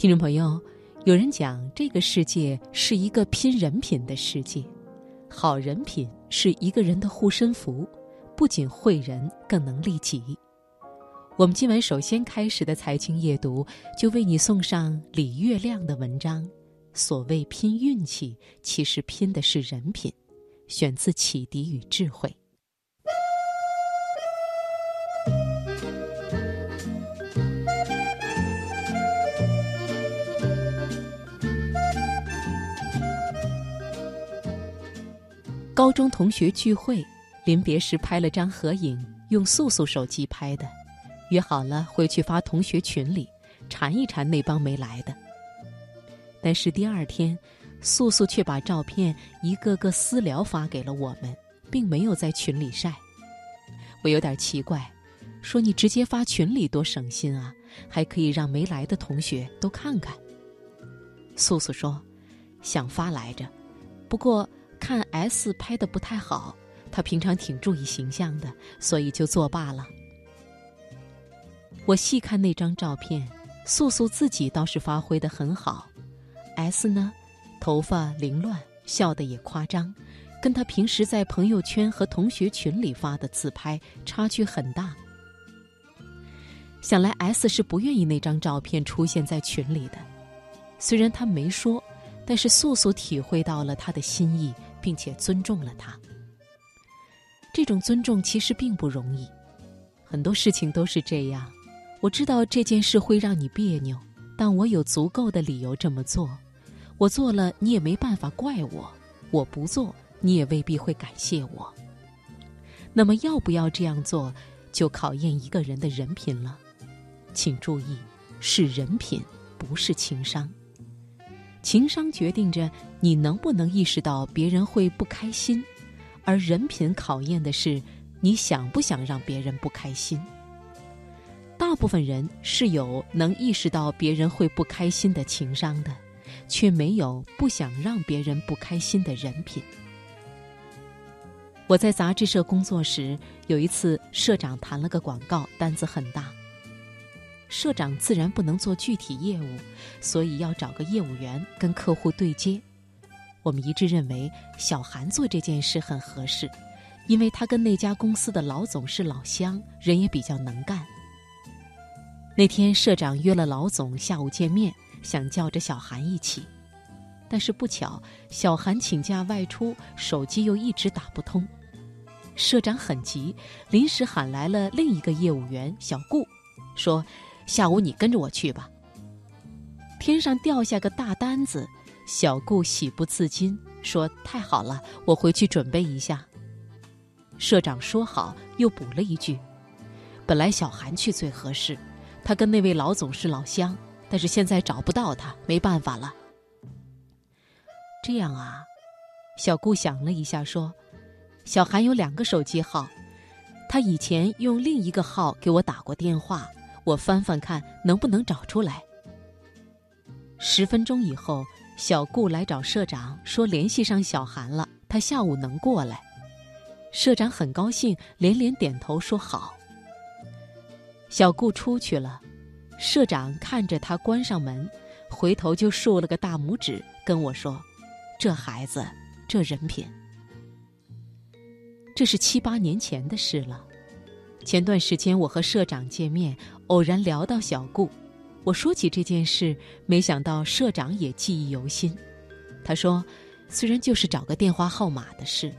听众朋友，有人讲这个世界是一个拼人品的世界，好人品是一个人的护身符，不仅惠人，更能利己。我们今晚首先开始的财经夜读，就为你送上李月亮的文章。所谓拼运气，其实拼的是人品。选自《启迪与智慧》。高中同学聚会，临别时拍了张合影，用素素手机拍的，约好了回去发同学群里，馋一馋那帮没来的。但是第二天，素素却把照片一个个私聊发给了我们，并没有在群里晒。我有点奇怪，说你直接发群里多省心啊，还可以让没来的同学都看看。素素说，想发来着，不过。看 S 拍的不太好，他平常挺注意形象的，所以就作罢了。我细看那张照片，素素自己倒是发挥的很好，S 呢，头发凌乱，笑得也夸张，跟他平时在朋友圈和同学群里发的自拍差距很大。想来 S 是不愿意那张照片出现在群里的，虽然他没说，但是素素体会到了他的心意。并且尊重了他。这种尊重其实并不容易，很多事情都是这样。我知道这件事会让你别扭，但我有足够的理由这么做。我做了，你也没办法怪我；我不做，你也未必会感谢我。那么，要不要这样做，就考验一个人的人品了。请注意，是人品，不是情商。情商决定着你能不能意识到别人会不开心，而人品考验的是你想不想让别人不开心。大部分人是有能意识到别人会不开心的情商的，却没有不想让别人不开心的人品。我在杂志社工作时，有一次社长谈了个广告，单子很大。社长自然不能做具体业务，所以要找个业务员跟客户对接。我们一致认为小韩做这件事很合适，因为他跟那家公司的老总是老乡，人也比较能干。那天社长约了老总下午见面，想叫着小韩一起，但是不巧小韩请假外出，手机又一直打不通。社长很急，临时喊来了另一个业务员小顾，说。下午你跟着我去吧。天上掉下个大单子，小顾喜不自禁，说：“太好了，我回去准备一下。”社长说好，又补了一句：“本来小韩去最合适，他跟那位老总是老乡，但是现在找不到他，没办法了。”这样啊，小顾想了一下，说：“小韩有两个手机号，他以前用另一个号给我打过电话。”我翻翻看能不能找出来。十分钟以后，小顾来找社长说联系上小韩了，他下午能过来。社长很高兴，连连点头说好。小顾出去了，社长看着他关上门，回头就竖了个大拇指，跟我说：“这孩子，这人品。”这是七八年前的事了。前段时间我和社长见面，偶然聊到小顾，我说起这件事，没想到社长也记忆犹新。他说：“虽然就是找个电话号码的事，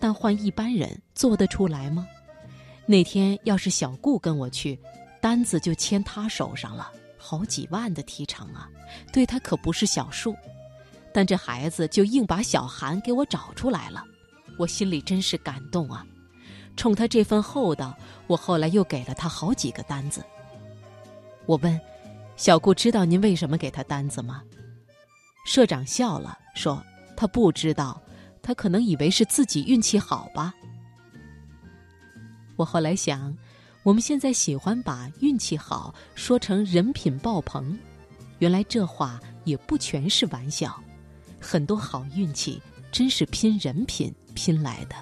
但换一般人做得出来吗？那天要是小顾跟我去，单子就签他手上了，好几万的提成啊，对他可不是小数。但这孩子就硬把小韩给我找出来了，我心里真是感动啊。”冲他这份厚道，我后来又给了他好几个单子。我问小顾：“知道您为什么给他单子吗？”社长笑了，说：“他不知道，他可能以为是自己运气好吧。”我后来想，我们现在喜欢把运气好说成人品爆棚，原来这话也不全是玩笑，很多好运气真是拼人品拼来的。